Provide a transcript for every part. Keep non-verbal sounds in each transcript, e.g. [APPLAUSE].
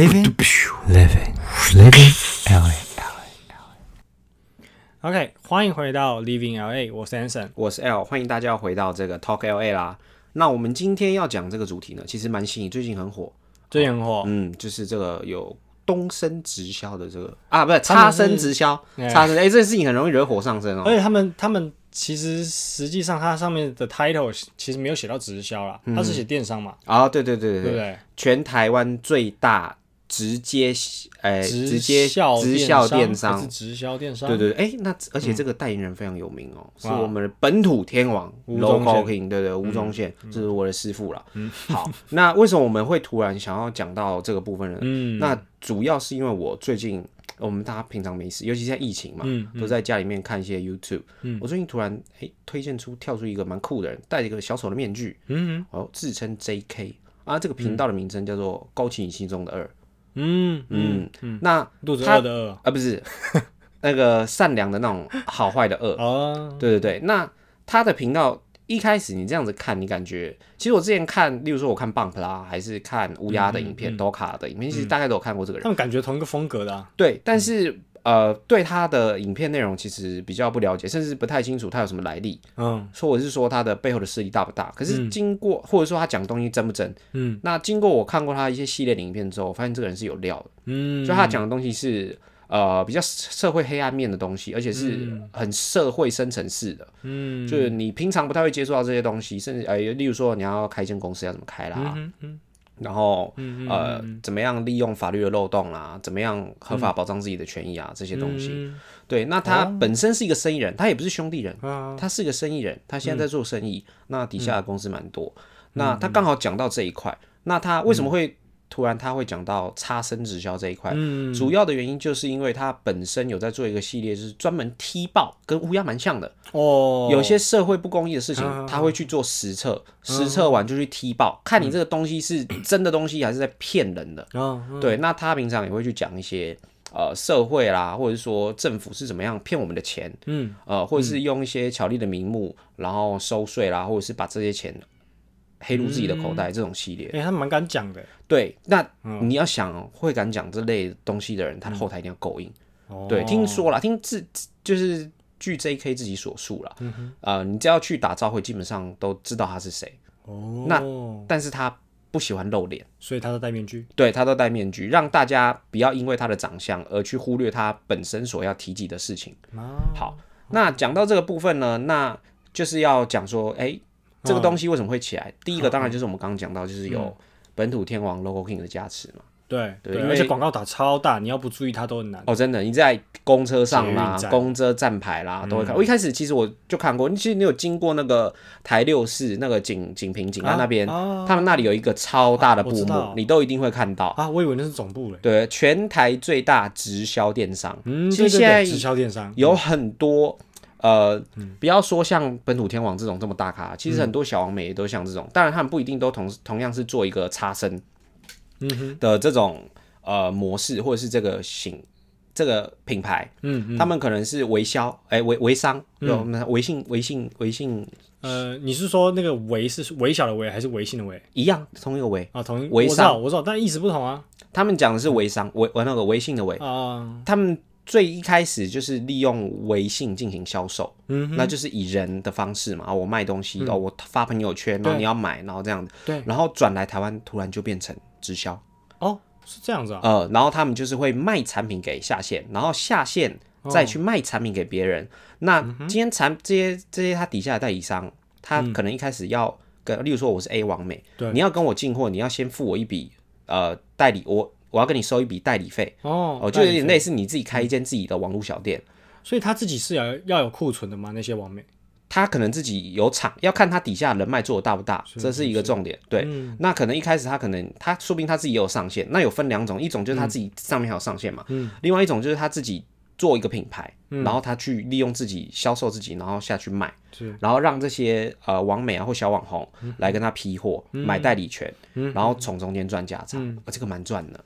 Living, living, living LA. OK，欢迎回到 Living LA，我是 Anson。我是 L，欢迎大家回到这个 Talk LA 啦。那我们今天要讲这个主题呢，其实蛮新颖，最近很火。最近很火，嗯，就是这个有东升直销的这个啊，不是差生直销，哎差生哎、这个事情很容易惹火上身哦。而且他们他们其实实际上它上面的 title 其实没有写到直销啦，它是写电商嘛，啊，对对对对对，对对？全台湾最大直接哎、直接销直销电商，直销电商？对对对，哎、那而且这个代言人非常有名哦，是我们的本土天王吴宗 Local 宪 King，对对，吴宗宪，这是我的师傅了。好，[LAUGHS] 那为什么我们会突然想要讲到这个部分呢？嗯，那主要是因为我最近，我们大家平常没事，尤其是在疫情嘛，嗯都在家里面看一些 YouTube。嗯我最近突然哎、推荐出跳出一个蛮酷的人，戴着一个小丑的面具，嗯哦，自称 JK 啊，这个频道的名称叫做勾起你心中的二。嗯嗯，嗯，那肚子他饿的饿。啊不是 [LAUGHS] 那个善良的那种好坏的恶，哦，对对对，那他的频道一开始你这样子看，你感觉其实我之前看，例如说我看 Bump 啦，还是看乌鸦的影片、Doka 的影片，其实大概都有看过这个人。他们感觉同一个风格的啊，对，但是呃，对他的影片内容其实比较不了解，甚至不太清楚他有什么来历，嗯。或者是说他的背后的势力大不大。可是经过、或者说他讲东西真不真，嗯。那经过我看过他一些系列的影片之后，我发现这个人是有料的，嗯，就他讲的东西是。呃，比较社会黑暗面的东西，而且是很社会深层式的，嗯。就是你平常不太会接触到这些东西，甚至呃，例如说你要开一间公司要怎么开啦，嗯嗯然后、嗯呃，怎么样利用法律的漏洞啦，怎么样合法保障自己的权益啊，这些东西。嗯。对，那他本身是一个生意人，他也不是兄弟人，啊。他是个生意人，他现在在做生意，那底下的公司蛮多，嗯那他刚好讲到这一块，那他为什么会突然他会讲到差生直销这一块？嗯。主要的原因就是因为他本身有在做一个系列，就是专门踢爆，跟乌鸦蛮像的。哦，有些社会不公义的事情嗯，他会去做实测，实测完就去踢爆，看你这个东西是真的东西还是在骗人的。啊对，那他平常也会去讲一些呃社会啦，或者是说政府是怎么样骗我们的钱，嗯。呃，或者是用一些巧立的名目，然后收税啦，或者是把这些钱黑入自己的口袋，这种系列。哎，他蛮敢讲的。对，那嗯。你要想哦会敢讲这类东西的人，他的后台一定要够硬。哦，对，听说啦，听自就是据 J.K. 自己所述啦，嗯呃，你只要去打招会，基本上都知道他是谁，哦，那但是他不喜欢露脸，所以他都戴面具，对他都戴面具，让大家不要因为他的长相而去忽略他本身所要提及的事情。哦好，那讲到这个部分呢，那就是要讲说，哎、这个东西为什么会起来？第一个当然就是我们刚刚讲到，就是有本土天王 Logo King 的加持嘛。对对，而且广告打超大，你要不注意它都很难。哦，真的，你在公车上啦公车站牌啦，都会看。我一开始其实我就看过，其实你有经过那个台六市那个景景平景安那边，啊他们那里有一个超大的布幕你都一定会看到。啊，我以为那是总部嘞。对，全台最大直销电商，嗯，其实现在直销电商有很多。呃，嗯不要说像本土天王这种这么大咖，其实很多小王美也都像这种。当然，他们不一定都同同样是做一个差生嗯哼，的这种呃模式，或者是这个型这个品牌，嗯嗯，他们可能是微销，哎、微微商，有我们微信、微信、微信呃，你是说那个微是微小的微还是微信的微一样，同一个微。啊？同一微我知道商我知道，但意思不同啊他们讲的是微商，微我那个微信的微，啊，他们最一开始就是利用微信进行销售，嗯那就是以人的方式嘛，啊我卖东西，哦，我发朋友圈，然后你要买，然后这样子，对。然后转来台湾，突然就变成直销，哦，是这样子啊，呃，然后他们就是会卖产品给下线，然后下线哦。再去卖产品给别人。那嗯今天产这些这些他底下的代理商，他可能一开始要跟，例如说我是 A 王美，对。你要跟我进货，你要先付我一笔呃代理，我我要跟你收一笔代理费，哦哦，就有点类似你自己开一间自己的网络小店。所以他自己是要要有库存的吗？那些网美他可能自己有厂，要看他底下人脉做的大不大，这是一个重点。对，嗯。那可能一开始他可能他说不定他自己也有上线，那有分两种，一种就是他自己上面还有上线嘛，嗯。另外一种就是他自己做一个品牌，然后他去利用自己销售自己，然后下去卖，是。然后让这些呃网美啊或小网红来跟他批货，买代理权，然后从中间赚价差，啊，这个蛮赚的。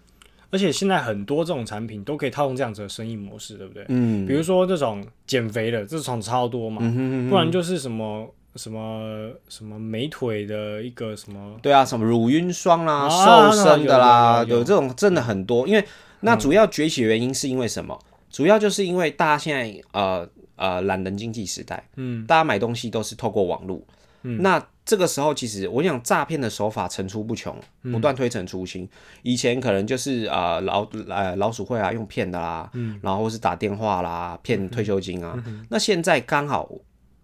而且现在很多这种产品都可以套用这样子的生意模式，对不对？嗯。比如说这种减肥的，这种超多嘛，不然就是什么什么什么美腿的一个什么，对啊，什么乳晕霜啦、啊瘦身的啦，有这种真的很多。因为那主要崛起的原因是因为什么？主要就是因为大家现在呃呃懒人经济时代，嗯，大家买东西都是透过网络，嗯，那这个时候其实我想诈骗的手法层出不穷，不断推陈出新。以前可能就是呃老呃老鼠会啊用骗的啦，嗯，然后是打电话啦骗退休金啊，那现在刚好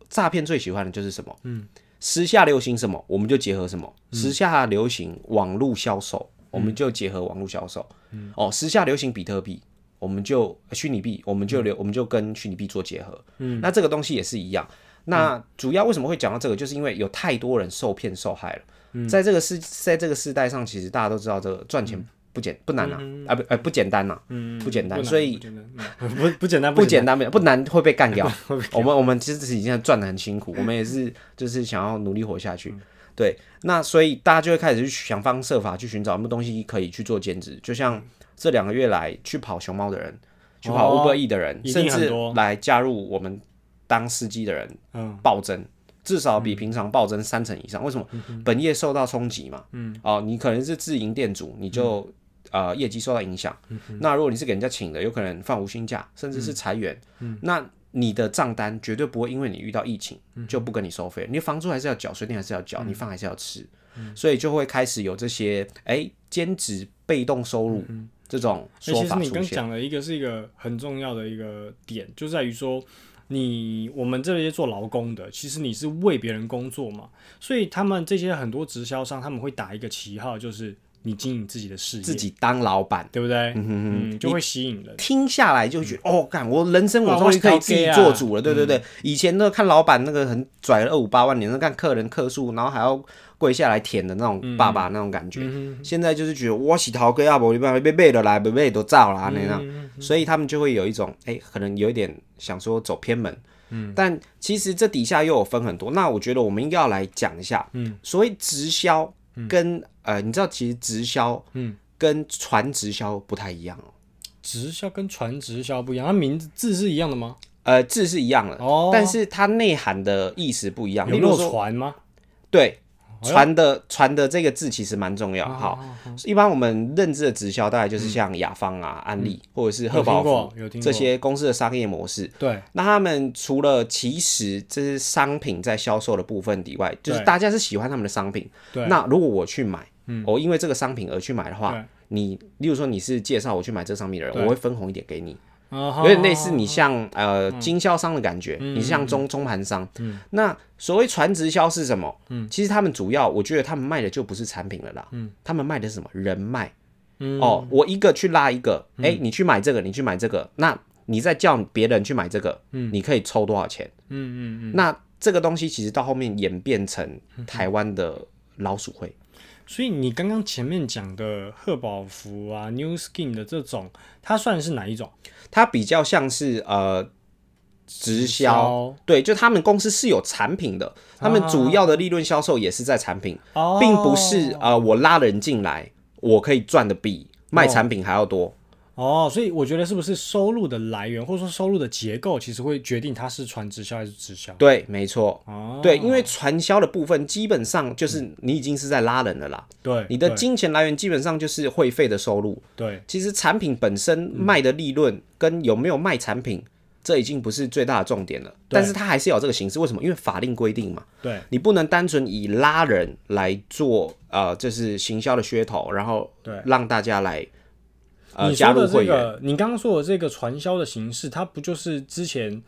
诈骗最喜欢的就是什么？嗯，时下流行什么，我们就结合什么。时下流行网络销售，我们就结合网络销售。嗯，哦，时下流行比特币，我们就呃虚拟币，我们就流，我们就跟虚拟币做结合。嗯，那这个东西也是一样。那主要为什么会讲到这个，就是因为有太多人受骗受害了。在这个世，在这个时代上，其实大家都知道，这个赚钱不简不难啊，啊不呃不简单呐，嗯不简单，所以不简单嗯。[LAUGHS] 不不简单，不简单，不不难会被干掉。[LAUGHS] 我们我们其实已经赚的很辛苦，我们也是就是想要努力活下去。对，那所以大家就会开始去想方设法去寻找什么东西可以去做兼职，就像这两个月来去跑熊猫的人，去跑哦 Uber E 的人，一甚至来加入我们当司机的人，嗯，暴增。至少比平常暴增三成以上。为什么？本业受到冲击嘛。嗯。哦，你可能是自营店主，你就、呃业绩受到影响。那如果你是给人家请的，有可能放无薪假，甚至是裁员。嗯。那你的账单绝对不会因为你遇到疫情就不跟你收费，你房租还是要缴，水电还是要缴，你饭还是要吃，所以就会开始有这些哎兼职被动收入这种所以其实你刚说法出现。讲的一个是一个很重要的一个点，就在于说，你我们这些做劳工的，其实你是为别人工作嘛，所以他们这些很多直销商他们会打一个旗号，就是你经营自己的事业，自己当老板，对不对？嗯就会吸引人。听下来就觉得、哦，干我人生我终于可以自己做主了，对对对。以前那个看老板那个很拽了二五八万你，那看客人客数，然后还要跪下来舔的那种爸爸那种感觉，现在就是觉得我洗头哥啊，不被被背的来，被背都照啦那样，所以他们就会有一种哎、可能有一点想说走偏门。嗯，但其实这底下又有分很多，那我觉得我们应该要来讲一下，嗯，所谓直销跟、呃，你知道其实直销，嗯，跟传直销不太一样哦。直销跟传直销不一样，它名字字是一样的吗？呃，字是一样的，哦。但是它内涵的意思不一样。有传吗？对，传的传的这个字其实蛮重要。好，一般我们认知的直销大概就是像雅芳啊、安利或者是贺宝这些公司的商业模式。对，那他们除了其实这是商品在销售的部分以外，就是大家是喜欢他们的商品。对那如果我去买，我因为这个商品而去买的话，你例如说你是介绍我去买这个商品的人，我会分红一点给你。有有点类似你像呃经销商的感觉，你是像中中盘商。那所谓传直销是什么？其实他们主要，我觉得他们卖的就不是产品了啦，他们卖的是什么人脉。哦，我一个去拉一个，哎，你去买这个，你去买这个，那你再叫别人去买这个，你可以抽多少钱？嗯嗯嗯。那这个东西其实到后面演变成台湾的老鼠会。所以你刚刚前面讲的贺宝福啊、New Skin 的这种，它算是哪一种？它比较像是呃直销，对，就他们公司是有产品的，他们主要的利润销售也是在产品，哦。并不是呃我拉人进来，我可以赚的比卖产品还要多。哦，所以我觉得是不是收入的来源，或者说收入的结构，其实会决定它是传直销还是直销？对，没错，哦，对，因为传销的部分基本上就是你已经是在拉人了啦，对，你的金钱来源基本上就是会费的收入。对。其实产品本身卖的利润跟有没有卖产品，这已经不是最大的重点了。但是它还是有这个形式，为什么？因为法令规定嘛，对。你不能单纯以拉人来做呃，就是行销的噱头，然后对。让大家来呃你说的这加入会员。个，你刚刚说的这个传销的形式，它不就是之前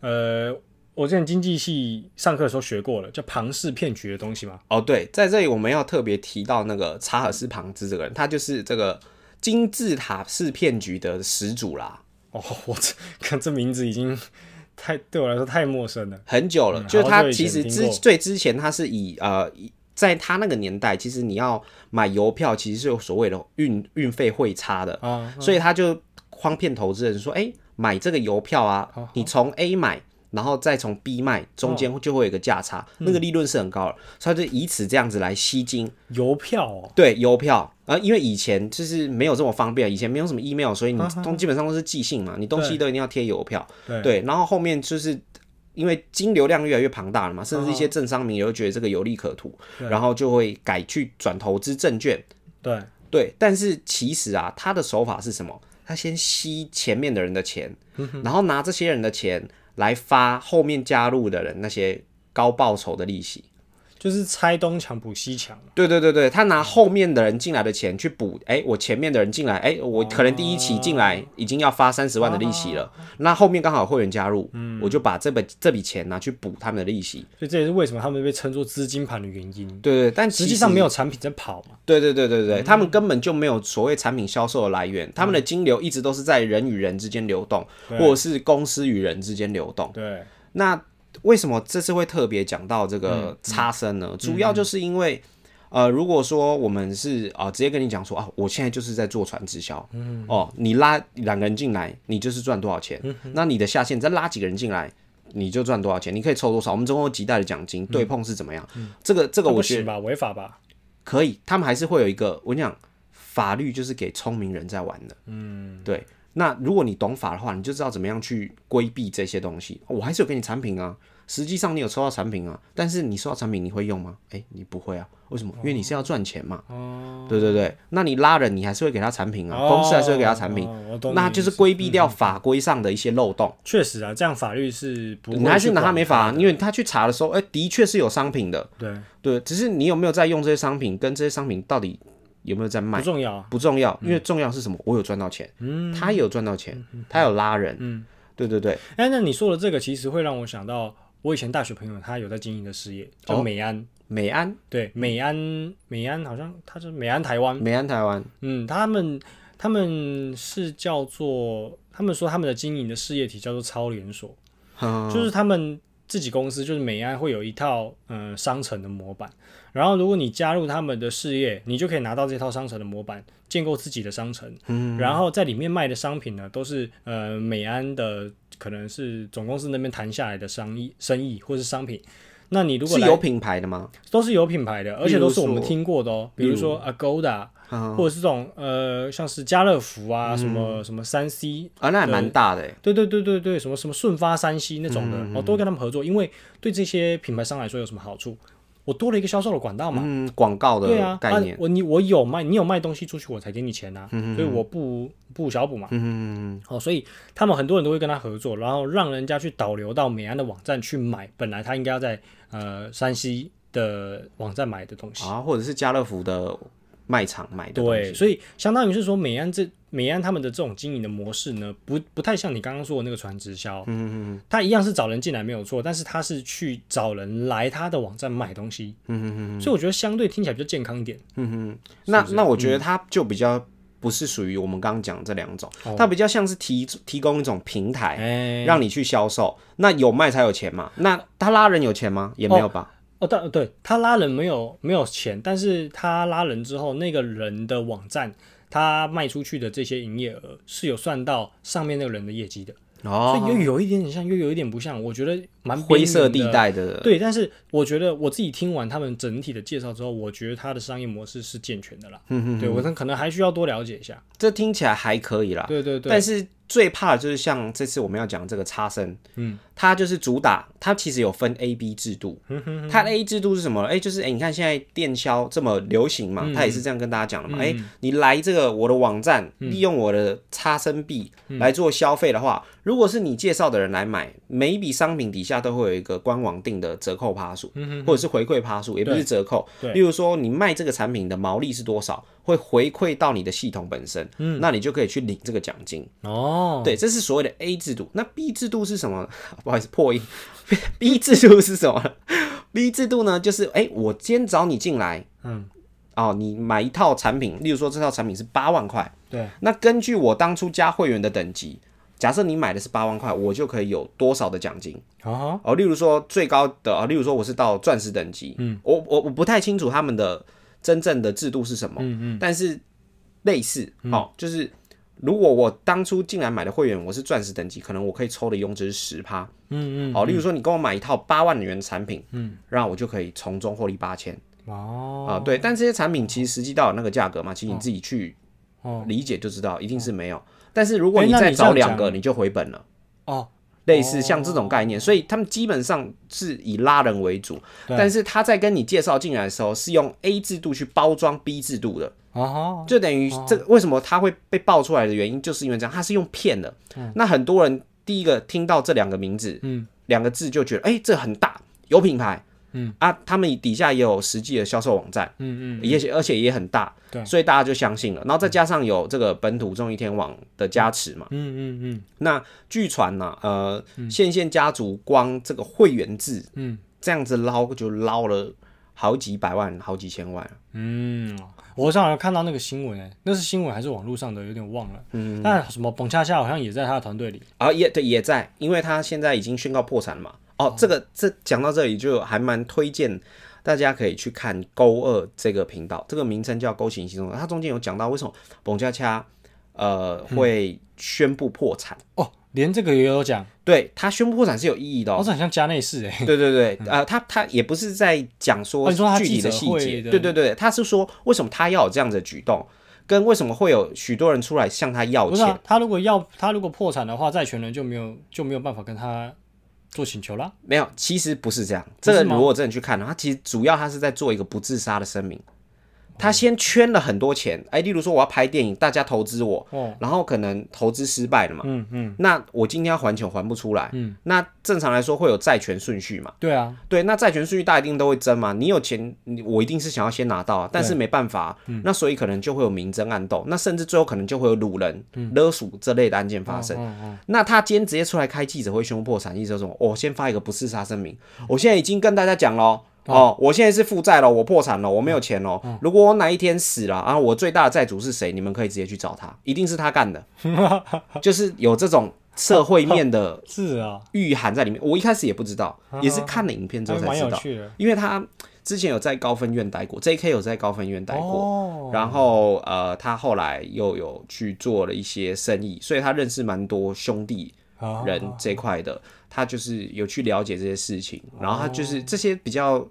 呃，我之前经济系上课的时候学过了，叫庞氏骗局的东西吗？哦，对，在这里我们要特别提到那个查尔斯庞兹这个人，他就是这个金字塔式骗局的始祖啦。哦，[LAUGHS] 我这看这名字已经太对我来说太陌生了。很久了，嗯就是他其实之最之前他是以呃，以在他那个年代，其实你要买邮票，其实是有所谓的运运费汇差的，啊，所以他就诓骗投资人说，哎、买这个邮票啊，你从 A 买。然后再从 B 卖，中间就会有一个价差，嗯。那个利润是很高的，所以他就以此这样子来吸金。邮票哦，对邮票，啊，因为以前就是没有这么方便，以前没有什么 email，所以你都基本上都是寄信嘛，你东西都一定要贴邮票。对。对，然后后面就是因为金流量越来越庞大了嘛，甚至一些政商名也会觉得这个有利可图，对然后就会改去转投资证券。对，对，但是其实啊，他的手法是什么？他先吸前面的人的钱，然后拿这些人的钱来发后面加入的人那些高报酬的利息。就是拆东墙补西墙嘛。对对对对，他拿后面的人进来的钱去补，哎，我前面的人进来，哎，我可能第一期进来已经要发三十万的利息了，那后面刚好有会员加入，嗯我就把这笔这笔钱拿去补他们的利息。所以这也是为什么他们被称作资金盘的原因。对对，但实际上没有产品在跑嘛。对对对对对，他们根本就没有所谓产品销售的来源，他们的金流一直都是在人与人之间流动，或者是公司与人之间流动。对，那为什么这次会特别讲到这个差生呢？主要就是因为，呃，如果说我们是啊、直接跟你讲说啊，我现在就是在做传直销，哦，你拉两个人进来，你就是赚多少钱，那你的下线再拉几个人进来。你就赚多少钱？你可以抽多少？我们总共有几代的奖金，对碰是怎么样？这个这个我觉得？违法吧？可以，他们还是会有一个，我跟你讲，法律就是给聪明人在玩的。嗯，对。那如果你懂法的话，你就知道怎么样去规避这些东西。我还是有给你产品啊，实际上你有收到产品啊，但是你收到产品你会用吗？诶，你不会啊，为什么？因为你是要赚钱嘛。哦。对对对，那你拉人，你还是会给他产品啊，公司还是会给他产品，那就是规避掉法规上的一些漏洞。确实啊，这样法律是不会你还是拿他没法啊，因为他去查的时候，诶，的确是有商品的，对，对，只是你有没有在用这些商品，跟这些商品到底有没有在卖？不？重要。啊。不重要，因为重要是什么？我有赚到钱，嗯。他也有赚到钱，他有拉人，嗯。对对对，哎，那你说的这个其实会让我想到我以前大学朋友，他有在经营的事业叫哦美安。美安？对，美安，美安好像他是美安台湾，美安台湾，嗯，他们他们是叫做，他们说他们的经营的事业体叫做超连锁，嗯就是他们自己公司就是美安会有一套嗯、呃商城的模板，然后如果你加入他们的事业，你就可以拿到这套商城的模板，建构自己的商城，嗯，然后在里面卖的商品呢，都是呃美安的可能是总公司那边谈下来的商意生意或是商品。那你如果是有品牌的吗？都是有品牌的，而且都是我们听过的哦，比如说 Agoda，或者是这种呃，像是家乐福啊，什么什么三 C，啊，那还蛮大的欸，对对对对对，什么什么顺发三 C 那种的，哦，都跟他们合作，因为对这些品牌商来说有什么好处？我多了一个销售的管道嘛。嗯，广告对啊的，概念啊，，我你我有卖，你有卖东西出去，我才给你钱呐、所以我不不小补嘛。嗯，哦，所以他们很多人都会跟他合作，然后让人家去导流到美安的网站去买，本来他应该要在呃山西的网站买的东西。啊，或者是家乐福的卖场买的东对，所以相当于是说，美安这美安他们的这种经营的模式呢，不不太像你刚刚说的那个传直销，嗯嗯嗯，他一样是找人进来没有错，但是他是去找人来他的网站买东西，嗯嗯嗯，所以我觉得相对听起来比较健康一点，嗯那那我觉得他就比较不是属于我们刚刚讲这两种，它比较像是提提供一种平台，哎、让你去销售。那有卖才有钱嘛？那他拉人有钱吗？也没有吧。哦，但对他拉人没有没有钱，但是他拉人之后，那个人的网站他卖出去的这些营业额是有算到上面那个人的业绩的，所哦，以又有一点点像，又有一点不像，我觉得蛮灰色地带的，对，但是我觉得我自己听完他们整体的介绍之后，我觉得它的商业模式是健全的啦。嗯对我可能还需要多了解一下。这听起来还可以啦。对对对，但是最怕的就是像这次我们要讲这个差生，嗯，它就是主打，它其实有分 A、B 制度。它的 A 制度是什么？哎、就是哎、你看现在电销这么流行嘛，它也是这样跟大家讲的嘛。哎、你来这个我的网站，利用我的差生币来做消费的话，如果是你介绍的人来买，每一笔商品底下都会有一个官网定的折扣趴数，或者是回馈趴数，也不是折扣。对例如说你卖这个产品的毛利是多少，会回馈到你的系统本身，那你就可以去领这个奖金。哦，对，这是所谓的 A 制度。那 B 制度是什么？[LAUGHS] 不好意思，破音。[LAUGHS] B 制度是什么？B 制度呢，就是哎、我今天找你进来，嗯，哦，你买一套产品，例如说这套产品是八万块，对，那根据我当初加会员的等级，假设你买的是八万块，我就可以有多少的奖金？哦，哦，例如说最高的啊，例如说我是到钻石等级，嗯，我我我不太清楚他们的真正的制度是什么，嗯嗯，但是类似，哦，就是如果我当初进来买的会员我是钻石等级，可能我可以抽的佣金是十趴，嗯嗯，好、例如说你跟我买一套八万元的产品，嗯，然后我就可以从中获利八千。哦，啊，对，但这些产品其实实际到那个价格嘛，其实你自己去哦。理解就知道，一定是没有。但是如果你再找两个，你就回本了。哦，类似像这种概念，所以他们基本上是以拉人为主，但是他在跟你介绍进来的时候是用 A 制度去包装 B 制度的，哦，就等于这为什么他会被爆出来的原因，就是因为这样，他是用骗的。那很多人第一个听到这两个名字，嗯，两个字就觉得，哎、这很大，有品牌，嗯啊，他们底下也有实际的销售网站，嗯嗯，也许而且也很大，对所以大家就相信了。然后再加上有这个本土中一天网的加持嘛，嗯嗯嗯那据传呢，呃，线线家族光这个会员制嗯这样子捞就捞了好几百万、好几千万。嗯，我上次看到那个新闻，哎，那是新闻还是网络上的，有点忘了。嗯，那什么蹦恰恰好像也在他的团队里。啊，也对，也在，因为他现在已经宣告破产了嘛。哦，这个这讲到这里就还蛮推荐大家可以去看勾二这个频道，这个名称叫勾行行动，它中间有讲到为什么蹦恰恰呃会宣布破产。哦，连这个也有讲，对他宣布破产是有意义的哦，哦。这很像加内事哎。对对对，呃，他他也不是在讲说具体的记细节，对对对，他是说为什么他要有这样的举动，跟为什么会有许多人出来向他要钱。不是啊，他如果要他如果破产的话，债权人就没有就没有办法跟他做请求啦。没有，其实不是这样。这个如果真的去看，他其实主要他是在做一个不自杀的声明。他先圈了很多钱，哎，例如说我要拍电影，大家投资我，哦，然后可能投资失败了嘛，嗯嗯，那我今天要还钱还不出来，嗯，那正常来说会有债权顺序嘛，对啊，对，那债权顺序大家一定都会争嘛，你有钱，你我一定是想要先拿到啊，但是没办法，那所以可能就会有明争暗斗，那甚至最后可能就会有掳人、勒赎这类的案件发生。那他今天直接出来开记者会宣布破产，意思就是什么？我、先发一个不自杀声明，我现在已经跟大家讲了。哦，我现在是负债了，我破产了，我没有钱了。如果我哪一天死了，啊，我最大的债主是谁？你们可以直接去找他，一定是他干的，[LAUGHS] 就是有这种社会面的 [LAUGHS] 是啊，御寒在里面。我一开始也不知道，也是看了影片之后才知道。因为他之前有在高分院待过，J.K. 有在高分院待过，哦，然后呃，他后来又有去做了一些生意，所以他认识蛮多兄弟啊人这一块的，他就是有去了解这些事情，哦然后他就是这些比较。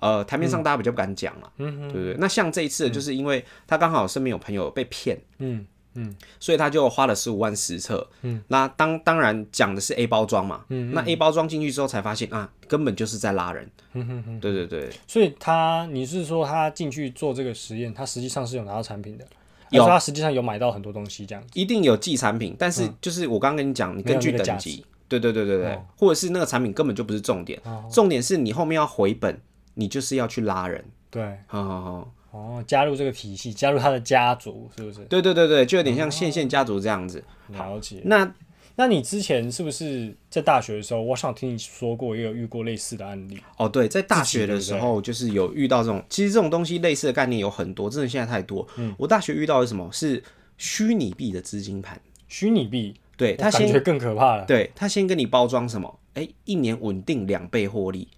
呃，台面上大家比较不敢讲嘛，嗯对不对？那像这一次，就是因为他刚好身边有朋友被骗，嗯嗯。所以他就花了十五万实测。嗯，那当当然讲的是 A 包装嘛，嗯，那 A 包装进去之后才发现啊，根本就是在拉人。嗯哼哼，对对对，所以他你是说他进去做这个实验，他实际上是有拿到产品的，有。他实际上有买到很多东西这样子？一定有寄产品，但是就是我刚刚跟你讲，你根据等级，对对对对对，或者是那个产品根本就不是重点，哦。重点是你后面要回本，你就是要去拉人。对，好好好，哦，加入这个体系，加入他的家族，是不是？对对对对，就有点像线线家族这样子。了解。那那你之前是不是在大学的时候，我想听你说过，也有遇过类似的案例？哦，对，在大学的时候就是有遇到这种，其实这种东西类似的概念有很多，真的现在太多。嗯我大学遇到的是什么？是虚拟币的资金盘。虚拟币，对他感觉更可怕了。对他先跟你包装什么？哎，一年稳定两倍获利，好好，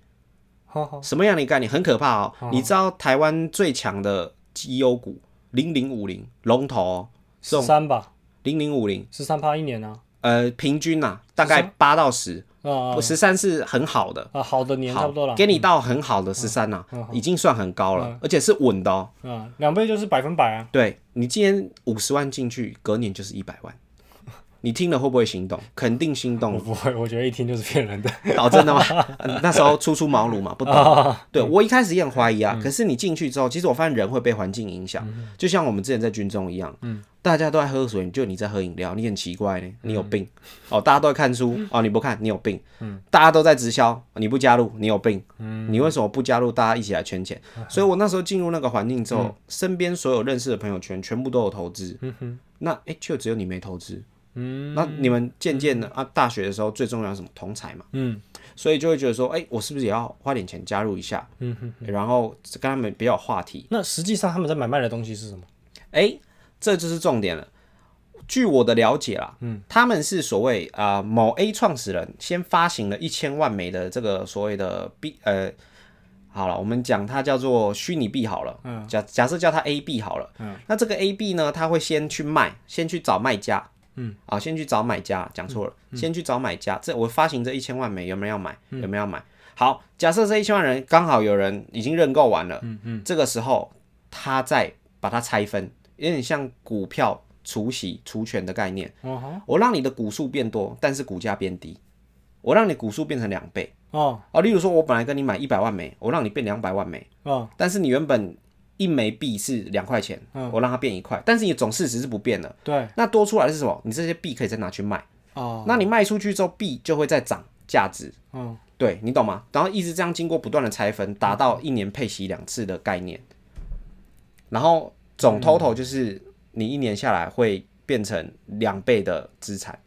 什么样的概念？很可怕哦！你知道台湾最强的绩优股零零五零龙头哦，十三吧，零零五零，十三趴一年啊，呃，平均呐、大概八到十，啊十三是很好的，啊，好的年差不多了，给你到很好的十三呐，已经算很高了，而且是稳的哦。啊，两倍就是百分百啊。对你今天五十万进去，隔年就是一百万，你听了会不会心动？肯定心动我。不会，我觉得一听就是骗人的。哦，真的吗？嗯 [LAUGHS] 那时候初出茅庐嘛，不懂。对我一开始也很怀疑啊，可是你进去之后，其实我发现人会被环境影响，就像我们之前在军中一样，大家都在喝水，就你在喝饮料，你很奇怪呢，你有病。哦，大家都在看书，哦，你不看，你有病。大家都在直销，你不加入，你有病。你为什么不加入？大家一起来圈钱。所以我那时候进入那个环境之后，身边所有认识的朋友圈全部都有投资。那哎，就只有你没投资。嗯，那你们渐渐的啊，大学的时候最重要什么？同才嘛。嗯，所以就会觉得说，哎、我是不是也要花点钱加入一下？嗯哼然后跟他们比较有话题。那实际上他们在买卖的东西是什么？哎、这就是重点了。据我的了解啦，嗯，他们是所谓啊、呃某 A 创始人先发行了一千万枚的这个所谓的 B 呃，好了，我们讲它叫做虚拟币好了，嗯，假假设叫它 A 币好了，嗯，那这个 A 币呢，它会先去卖，先去找卖家，嗯，啊，先去找买家，讲错了，先去找买家，这我发行这一千万枚有没有要买？有没有要买？好，假设这一千万人刚好有人已经认购完了，嗯嗯，这个时候他再把它拆分，有点像股票除息除权的概念。哦哈，我让你的股数变多，但是股价变低。我让你股数变成两倍哦啊。例如说，我本来跟你买一百万枚，我让你变两百万枚，哦，但是你原本一枚币是两块钱，嗯我让它变一块，但是你总市值是不变的。对那多出来的是什么？你这些币可以再拿去卖，哦，那你卖出去之后，币就会再涨价值。嗯对你懂吗？然后一直这样经过不断的拆分，达到一年配息两次的概念，然后总 total 就是你一年下来会变成两倍的资产。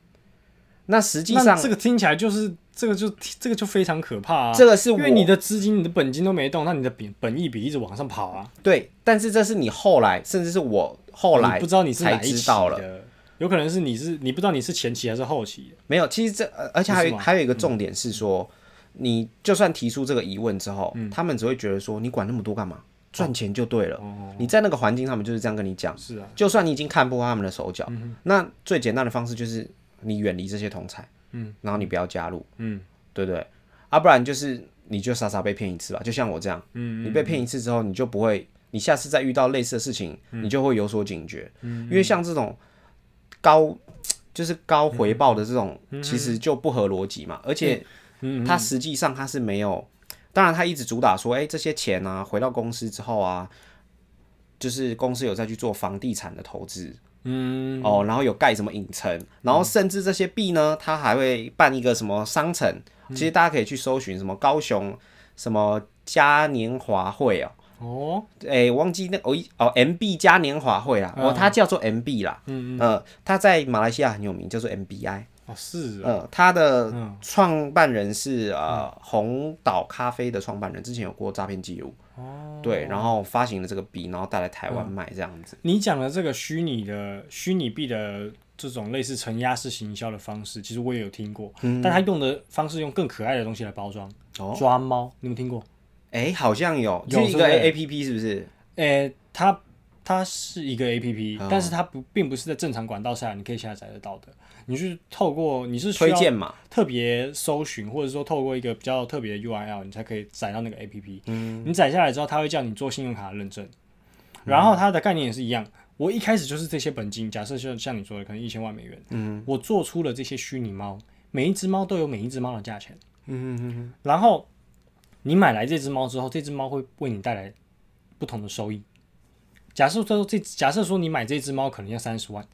那实际上这个听起来就是这个就这个就非常可怕啊，这个是因为你的资金、你的本金都没动，那你的本本益比一直往上跑啊。对，但是这是你后来，甚至是我后来不知道你是才哪一期知道了。的，有可能是你是你不知道你是前期还是后期的。没有，其实这呃而且还有还有一个重点是说，你就算提出这个疑问之后，嗯他们只会觉得说你管那么多干嘛？赚钱就对了。哦，你在那个环境，他们就是这样跟你讲。是啊，就算你已经看破他们的手脚，嗯那最简单的方式就是你远离这些同财，嗯，然后你不要加入，嗯。对不对？啊，不然就是你就傻傻被骗一次吧，就像我这样，嗯你被骗一次之后，你就不会，你下次再遇到类似的事情，嗯。你就会有所警觉，因为像这种高就是高回报的这种，其实就不合逻辑嘛，而且嗯它实际上它是没有，当然它一直主打说，哎、这些钱啊，回到公司之后啊，就是公司有再去做房地产的投资，嗯。哦，然后有盖什么影城，然后甚至这些币呢，它还会办一个什么商城，其实大家可以去搜寻什么高雄什么嘉年华会哦，哦，哎、忘记那哦一哦 MB 嘉年华会啦，哦，它叫做 MB 啦，嗯呃，它在马来西亚很有名，叫做 MBI，哦是啊，呃，他的嗯。创办人是呃红岛咖啡的创办人，之前有过诈骗记录，哦，对，然后发行了这个币，然后带来台湾卖这样子，你讲的这个虚拟的虚拟币的这种类似承压式行销的方式，其实我也有听过，但他用的方式用更可爱的东西来包装，哦。抓猫，你有听过？哎、好像有，有是一个有是不是？A P P 是不是？诶、它它是一个 A P P，、哦。但是它不并不是在正常管道下你可以下载得到的。你去透过你是推荐嘛，特别搜寻，或者说透过一个比较特别的 URL，你才可以载到那个 A P P。嗯，你载下来之后，它会叫你做信用卡认证，然后它的概念也是一样。我一开始就是这些本金，假设像像你说的，可能一千万美元，嗯，我做出了这些虚拟猫，每一只猫都有每一只猫的价钱，嗯嗯嗯，然后你买来这只猫之后，这只猫会为你带来不同的收益。假设说这假设说你买这只猫可能要三十万，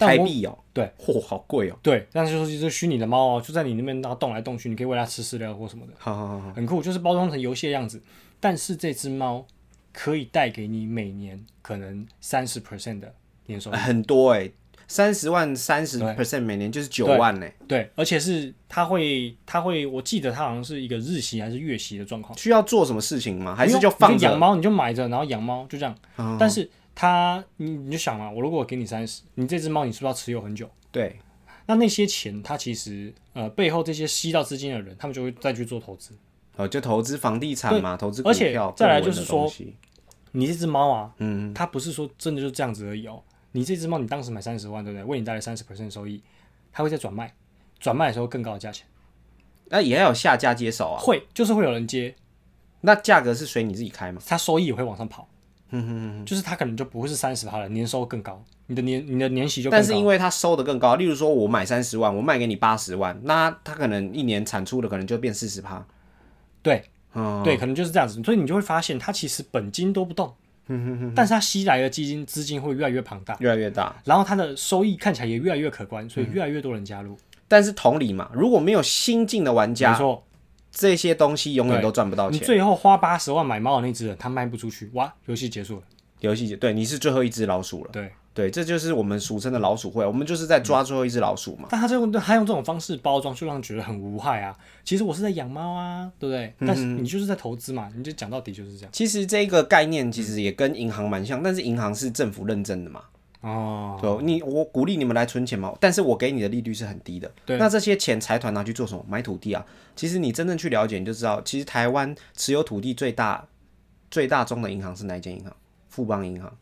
但台币哦，对，嚯，好贵哦，对，但是就是一只虚拟的猫哦，就在你那边然后动来动去，你可以喂它吃饲料或什么的，好好好好，很酷，就是包装成游戏的样子。但是这只猫可以带给你每年可能三十 percent 的年收入，很多哎，三十万三十 percent 每年就是九对万呢，对，而且是它会它会，我记得它好像是一个日息还是月息的状况，需要做什么事情吗？还是就放养猫你就买着，然后养猫就这样。但是它你你就想嘛，我如果给你三十，你这只猫你是不是要持有很久？对，那那些钱，它其实呃背后这些吸到资金的人，他们就会再去做投资。哦，就投资房地产嘛，投资股而且票，再来就是说你这只猫啊，嗯，它不是说真的就这样子而已哦。你这只猫，你当时买三十万，对不对？为你带来三十 percent 收益，它会再转卖，转卖的时候更高的价钱，那也要有下家接手啊，会就是会有人接，那价格是随你自己开吗？它收益也会往上跑。嗯就是他可能就不会是三十趴了，年收更高，你的年你的年息就更高。但是因为他收的更高，例如说我买三十万，我卖给你八十万，那他可能一年产出的可能就变四十趴。对嗯，对，可能就是这样子，所以你就会发现它其实本金都不动，但是它吸来的基金资金会越来越庞大，越来越大。然后它的收益看起来也越来越可观，所以越来越多人加入。但是同理嘛，如果没有新进的玩没家，错，这些东西永远都赚不到你钱。最后花八十万买猫的那只人，他卖不出去，哇，游戏结束了。游戏结对你是最后一只老鼠了，对，对，这就是我们俗称的老鼠会，我们就是在抓最后一只老鼠嘛。但他这种他用这种方式包装，就让人觉得很无害啊。其实我是在养猫啊，对不对？但是你就是在投资嘛，你就讲到底就是这样。其实这个概念其实也跟银行蛮像，但是银行是政府认证的嘛。哦，对，你我鼓励你们来存钱嘛，但是我给你的利率是很低的。对那这些钱财团拿去做什么？买土地啊。其实你真正去了解，你就知道，其实台湾持有土地最大、最大宗的银行是哪一间银行？富邦银行。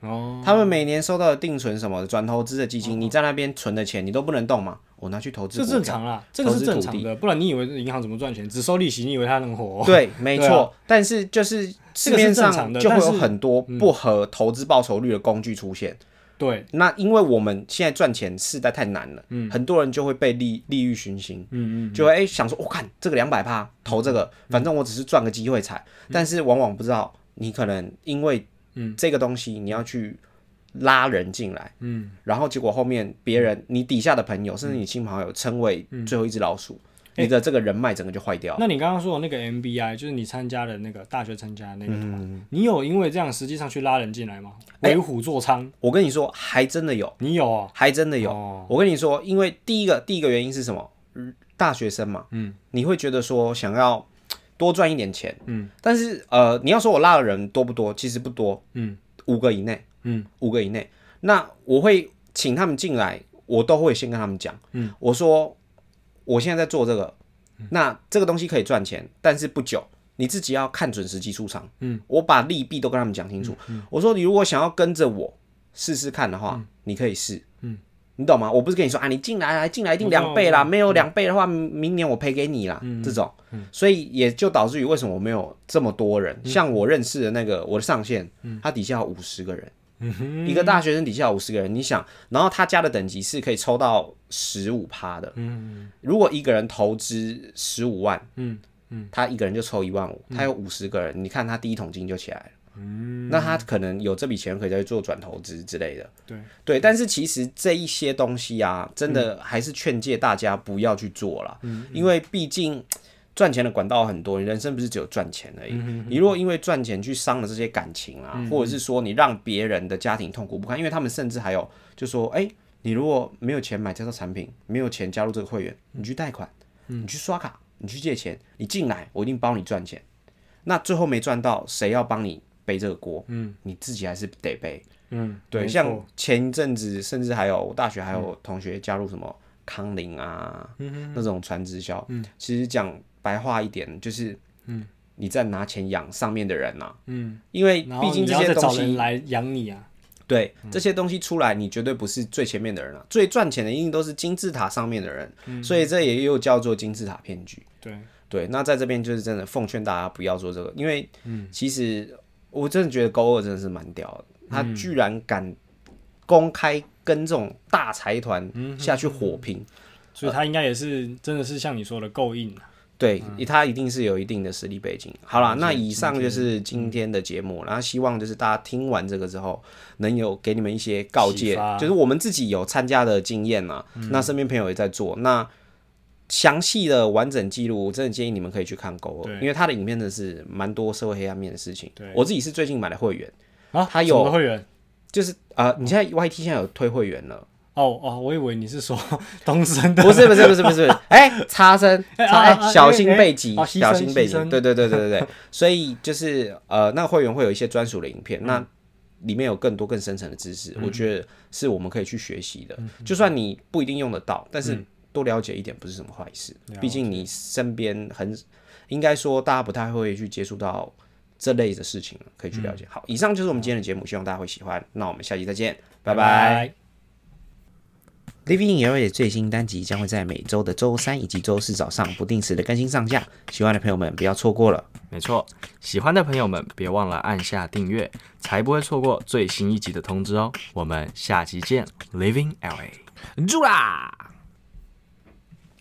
哦，他们每年收到的定存什么的转投资的基金，你在那边存的钱你都不能动嘛？我拿去投资这。正常啦，这个是正常的。不然你以为银行怎么赚钱？只收利息，你以为它能活？对，没错。但是就是市面上就会有很多不合投资报酬率的工具出现。对，那因为我们现在赚钱实在太难了，嗯，很多人就会被利利欲熏心，嗯嗯，就会哎、想说，我、看这个两百趴投这个，反正我只是赚个机会财，但是往往不知道你可能因为嗯。这个东西你要去拉人进来，嗯，然后结果后面别人你底下的朋友甚至你亲朋好友称为最后一只老鼠，你的这个人脉整个就坏掉。那你刚刚说的那个 MBI，就是你参加的那个大学参加的那个团，嗯你有因为这样实际上去拉人进来吗？哎为虎作伥，我跟你说，还真的有，你有啊？还真的有。哦我跟你说，因为第一个第一个原因是什么？嗯大学生嘛，嗯，你会觉得说想要多赚一点钱，嗯，但是呃，你要说我拉的人多不多？其实不多，嗯，五个以内，嗯，五个以内。那我会请他们进来，我都会先跟他们讲，嗯，我说我现在在做这个，那这个东西可以赚钱，但是不久。你自己要看准时机出场，嗯，我把利弊都跟他们讲清楚。我说你如果想要跟着我试试看的话，你可以试，嗯，你懂吗？我不是跟你说啊，你进来来进来一定两倍啦，没有两倍的话，明明年我赔给你啦，这种，所以也就导致于为什么我没有这么多人，像我认识的那个我的上线，他底下有五十个人，一个大学生底下五十个人，你想，然后他加的等级是可以抽到十五趴的，嗯如果一个人投资十五万，嗯他一个人就抽一万五，他有五十个人，你看他第一桶金就起来了。嗯，那他可能有这笔钱可以再做转投资之类的。对对，但是其实这一些东西啊，真的还是劝诫大家不要去做啦，因为毕竟赚钱的管道很多，你人生不是只有赚钱而已。你如果因为赚钱去伤了这些感情啊，或者是说你让别人的家庭痛苦不堪，因为他们甚至还有就说，哎、你如果没有钱买这套产品，没有钱加入这个会员，你去贷款，你去刷卡，你去借钱，你进来，我一定帮你赚钱。那最后没赚到，谁要帮你背这个锅？嗯，你自己还是得背。嗯，对，像前一阵子，甚至还有我大学还有同学加入什么康宁啊，嗯那种传直销。嗯，其实讲白话一点，就是嗯，你在拿钱养上面的人呐、嗯，因为毕竟这些东西，来养你啊，对这些东西出来，你绝对不是最前面的人啊，最赚钱的一定都是金字塔上面的人，嗯。所以这也又叫做金字塔骗局。对，对，那在这边就是真的奉劝大家不要做这个，因为嗯。其实我真的觉得高二真的是蛮屌的，他嗯。居然敢公开跟这种大财团嗯下去火拼，所以他应该也是真的是像你说的够硬啊。对嗯他一定是有一定的实力背景。好了，那以上就是今天的节目，然后希望就是大家听完这个之后，能有给你们一些告诫就是我们自己有参加的经验嘛，那身边朋友也在做，那。详细的完整记录，我真的建议你们可以去看狗对因为他的影片真的是蛮多社会黑暗面的事情对。我自己是最近买的会员，啊，他有会员？就是啊、呃你现在 YT 现在有推会员了，哦哦，我以为你是说 [LAUGHS] 东升的，不是不是不是不是，[LAUGHS] 哎、插身，插哎、哎啊啊小心背脊，哎哎哦牺牲小心背脊牺，牲对对对对对对，[LAUGHS] 所以就是呃，那个会员会有一些专属的影片，那里面有更多更深层的知识，我觉得是我们可以去学习的。就算你不一定用得到，但是多了解一点不是什么坏事，毕竟你身边很应该说大家不太会去接触到。这类的事情可以去了解。好，以上就是我们今天的节目，希望大家会喜欢。那我们下期再见，拜拜。Living in LA 的最新单集将会在每周的周三以及周四早上不定时的更新上架，喜欢的朋友们不要错过了。没错，喜欢的朋友们别忘了按下订阅，才不会错过最新一集的通知哦。我们下期见，Living LA，住啦！